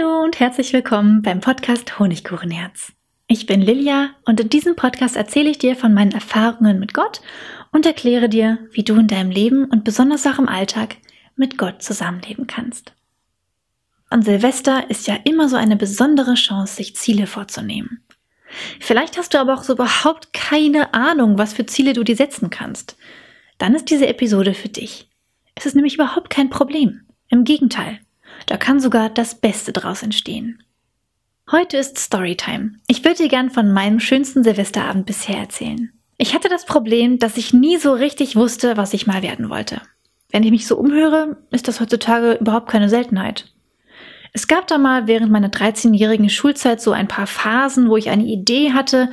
Hallo und herzlich willkommen beim Podcast Honigkuchenherz. Ich bin Lilia und in diesem Podcast erzähle ich dir von meinen Erfahrungen mit Gott und erkläre dir, wie du in deinem Leben und besonders auch im Alltag mit Gott zusammenleben kannst. An Silvester ist ja immer so eine besondere Chance, sich Ziele vorzunehmen. Vielleicht hast du aber auch so überhaupt keine Ahnung, was für Ziele du dir setzen kannst. Dann ist diese Episode für dich. Es ist nämlich überhaupt kein Problem. Im Gegenteil, da kann sogar das Beste draus entstehen. Heute ist Storytime. Ich würde dir gern von meinem schönsten Silvesterabend bisher erzählen. Ich hatte das Problem, dass ich nie so richtig wusste, was ich mal werden wollte. Wenn ich mich so umhöre, ist das heutzutage überhaupt keine Seltenheit. Es gab da mal während meiner 13-jährigen Schulzeit so ein paar Phasen, wo ich eine Idee hatte,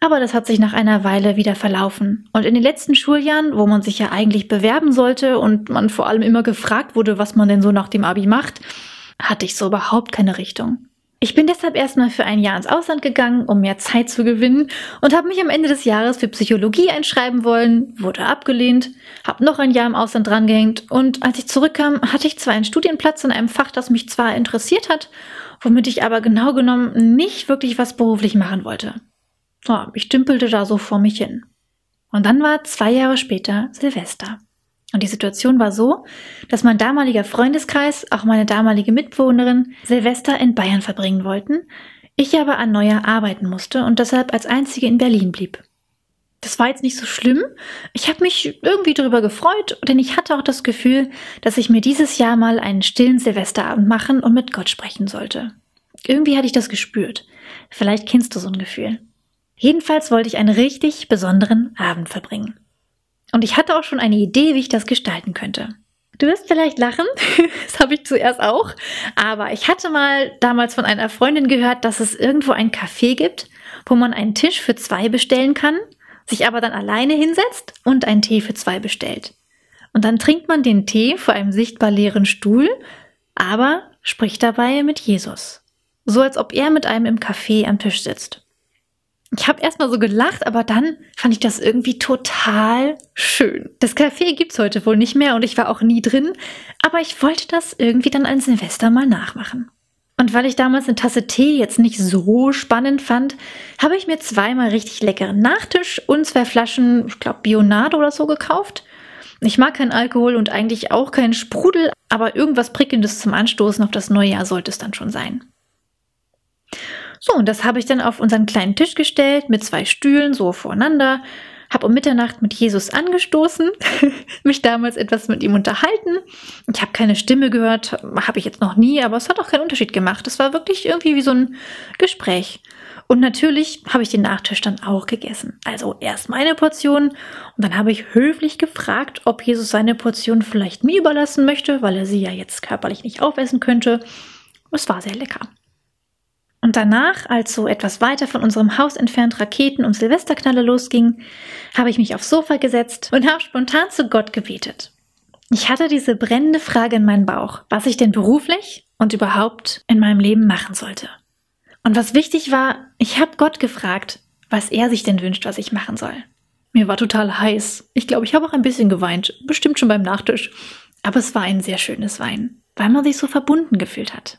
aber das hat sich nach einer Weile wieder verlaufen. Und in den letzten Schuljahren, wo man sich ja eigentlich bewerben sollte und man vor allem immer gefragt wurde, was man denn so nach dem Abi macht, hatte ich so überhaupt keine Richtung. Ich bin deshalb erstmal für ein Jahr ins Ausland gegangen, um mehr Zeit zu gewinnen und habe mich am Ende des Jahres für Psychologie einschreiben wollen, wurde abgelehnt, habe noch ein Jahr im Ausland drangehängt und als ich zurückkam, hatte ich zwar einen Studienplatz in einem Fach, das mich zwar interessiert hat, womit ich aber genau genommen nicht wirklich was beruflich machen wollte. Ja, ich dümpelte da so vor mich hin. Und dann war zwei Jahre später Silvester. Und die Situation war so, dass mein damaliger Freundeskreis, auch meine damalige Mitbewohnerin, Silvester in Bayern verbringen wollten, ich aber an neuer arbeiten musste und deshalb als einzige in Berlin blieb. Das war jetzt nicht so schlimm. Ich habe mich irgendwie darüber gefreut, denn ich hatte auch das Gefühl, dass ich mir dieses Jahr mal einen stillen Silvesterabend machen und mit Gott sprechen sollte. Irgendwie hatte ich das gespürt. Vielleicht kennst du so ein Gefühl. Jedenfalls wollte ich einen richtig besonderen Abend verbringen. Und ich hatte auch schon eine Idee, wie ich das gestalten könnte. Du wirst vielleicht lachen, das habe ich zuerst auch, aber ich hatte mal damals von einer Freundin gehört, dass es irgendwo ein Café gibt, wo man einen Tisch für zwei bestellen kann, sich aber dann alleine hinsetzt und einen Tee für zwei bestellt. Und dann trinkt man den Tee vor einem sichtbar leeren Stuhl, aber spricht dabei mit Jesus. So als ob er mit einem im Café am Tisch sitzt. Ich habe erstmal so gelacht, aber dann fand ich das irgendwie total schön. Das Café gibt's heute wohl nicht mehr und ich war auch nie drin, aber ich wollte das irgendwie dann an Silvester mal nachmachen. Und weil ich damals eine Tasse Tee jetzt nicht so spannend fand, habe ich mir zweimal richtig leckeren Nachtisch und zwei Flaschen, ich glaube, Bionade oder so gekauft. Ich mag keinen Alkohol und eigentlich auch keinen Sprudel, aber irgendwas Prickelndes zum Anstoßen auf das neue Jahr sollte es dann schon sein. So, und das habe ich dann auf unseren kleinen Tisch gestellt mit zwei Stühlen so voreinander, habe um Mitternacht mit Jesus angestoßen, mich damals etwas mit ihm unterhalten. Ich habe keine Stimme gehört, habe ich jetzt noch nie, aber es hat auch keinen Unterschied gemacht. Es war wirklich irgendwie wie so ein Gespräch. Und natürlich habe ich den Nachtisch dann auch gegessen. Also erst meine Portion und dann habe ich höflich gefragt, ob Jesus seine Portion vielleicht mir überlassen möchte, weil er sie ja jetzt körperlich nicht aufessen könnte. Es war sehr lecker. Und danach, als so etwas weiter von unserem Haus entfernt Raketen und Silvesterknalle losgingen, habe ich mich aufs Sofa gesetzt und habe spontan zu Gott gebetet. Ich hatte diese brennende Frage in meinem Bauch, was ich denn beruflich und überhaupt in meinem Leben machen sollte. Und was wichtig war, ich habe Gott gefragt, was er sich denn wünscht, was ich machen soll. Mir war total heiß. Ich glaube, ich habe auch ein bisschen geweint, bestimmt schon beim Nachtisch. Aber es war ein sehr schönes Wein, weil man sich so verbunden gefühlt hat.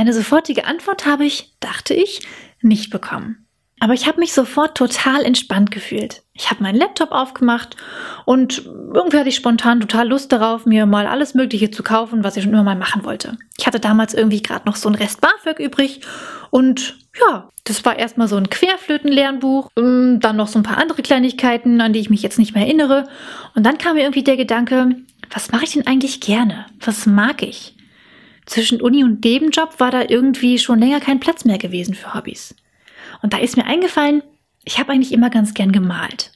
Eine sofortige Antwort habe ich, dachte ich, nicht bekommen. Aber ich habe mich sofort total entspannt gefühlt. Ich habe meinen Laptop aufgemacht und irgendwie hatte ich spontan total Lust darauf, mir mal alles Mögliche zu kaufen, was ich schon immer mal machen wollte. Ich hatte damals irgendwie gerade noch so ein Rest BAföG übrig und ja, das war erstmal so ein Querflöten-Lernbuch, ähm, dann noch so ein paar andere Kleinigkeiten, an die ich mich jetzt nicht mehr erinnere. Und dann kam mir irgendwie der Gedanke, was mache ich denn eigentlich gerne? Was mag ich? Zwischen Uni und Nebenjob war da irgendwie schon länger kein Platz mehr gewesen für Hobbys. Und da ist mir eingefallen, ich habe eigentlich immer ganz gern gemalt.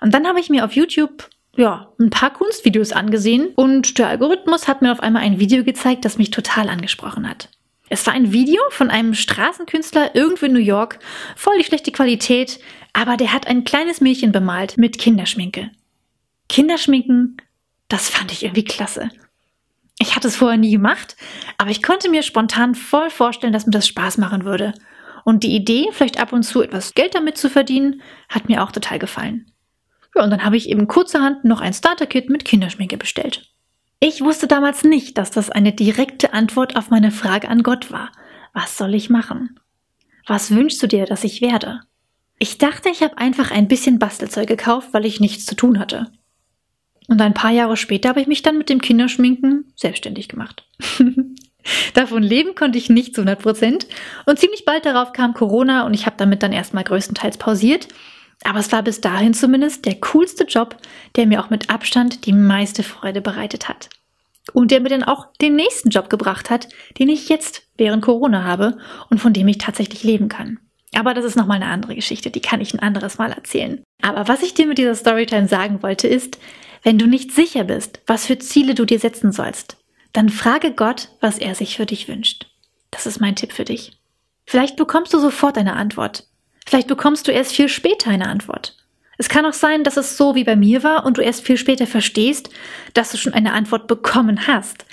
Und dann habe ich mir auf YouTube ja, ein paar Kunstvideos angesehen und der Algorithmus hat mir auf einmal ein Video gezeigt, das mich total angesprochen hat. Es war ein Video von einem Straßenkünstler irgendwo in New York, voll die schlechte Qualität, aber der hat ein kleines Mädchen bemalt mit Kinderschminke. Kinderschminken, das fand ich irgendwie klasse. Ich hatte es vorher nie gemacht, aber ich konnte mir spontan voll vorstellen, dass mir das Spaß machen würde. Und die Idee, vielleicht ab und zu etwas Geld damit zu verdienen, hat mir auch total gefallen. Ja, und dann habe ich eben kurzerhand noch ein Starter-Kit mit Kinderschminke bestellt. Ich wusste damals nicht, dass das eine direkte Antwort auf meine Frage an Gott war. Was soll ich machen? Was wünschst du dir, dass ich werde? Ich dachte, ich habe einfach ein bisschen Bastelzeug gekauft, weil ich nichts zu tun hatte. Und ein paar Jahre später habe ich mich dann mit dem Kinderschminken selbstständig gemacht. Davon leben konnte ich nicht zu 100 Prozent. Und ziemlich bald darauf kam Corona und ich habe damit dann erstmal größtenteils pausiert. Aber es war bis dahin zumindest der coolste Job, der mir auch mit Abstand die meiste Freude bereitet hat. Und der mir dann auch den nächsten Job gebracht hat, den ich jetzt während Corona habe und von dem ich tatsächlich leben kann. Aber das ist nochmal eine andere Geschichte, die kann ich ein anderes Mal erzählen. Aber was ich dir mit dieser Storytime sagen wollte, ist, wenn du nicht sicher bist, was für Ziele du dir setzen sollst, dann frage Gott, was er sich für dich wünscht. Das ist mein Tipp für dich. Vielleicht bekommst du sofort eine Antwort. Vielleicht bekommst du erst viel später eine Antwort. Es kann auch sein, dass es so wie bei mir war und du erst viel später verstehst, dass du schon eine Antwort bekommen hast.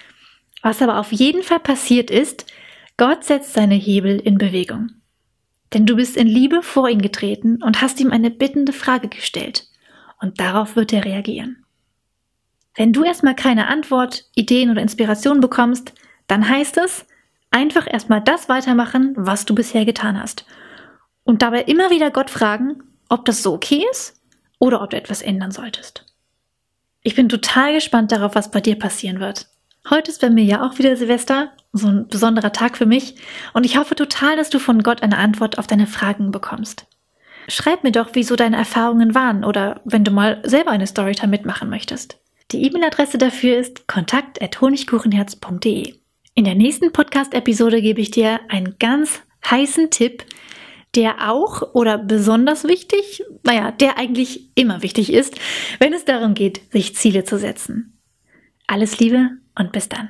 Was aber auf jeden Fall passiert ist, Gott setzt seine Hebel in Bewegung. Denn du bist in Liebe vor ihn getreten und hast ihm eine bittende Frage gestellt. Und darauf wird er reagieren. Wenn du erstmal keine Antwort, Ideen oder Inspiration bekommst, dann heißt es, einfach erstmal das weitermachen, was du bisher getan hast. Und dabei immer wieder Gott fragen, ob das so okay ist oder ob du etwas ändern solltest. Ich bin total gespannt darauf, was bei dir passieren wird. Heute ist bei mir ja auch wieder Silvester, so ein besonderer Tag für mich, und ich hoffe total, dass du von Gott eine Antwort auf deine Fragen bekommst. Schreib mir doch, wieso deine Erfahrungen waren oder wenn du mal selber eine Storytime mitmachen möchtest. Die E-Mail-Adresse dafür ist kontakt.honigkuchenherz.de. In der nächsten Podcast-Episode gebe ich dir einen ganz heißen Tipp, der auch oder besonders wichtig, naja, der eigentlich immer wichtig ist, wenn es darum geht, sich Ziele zu setzen. Alles Liebe und bis dann.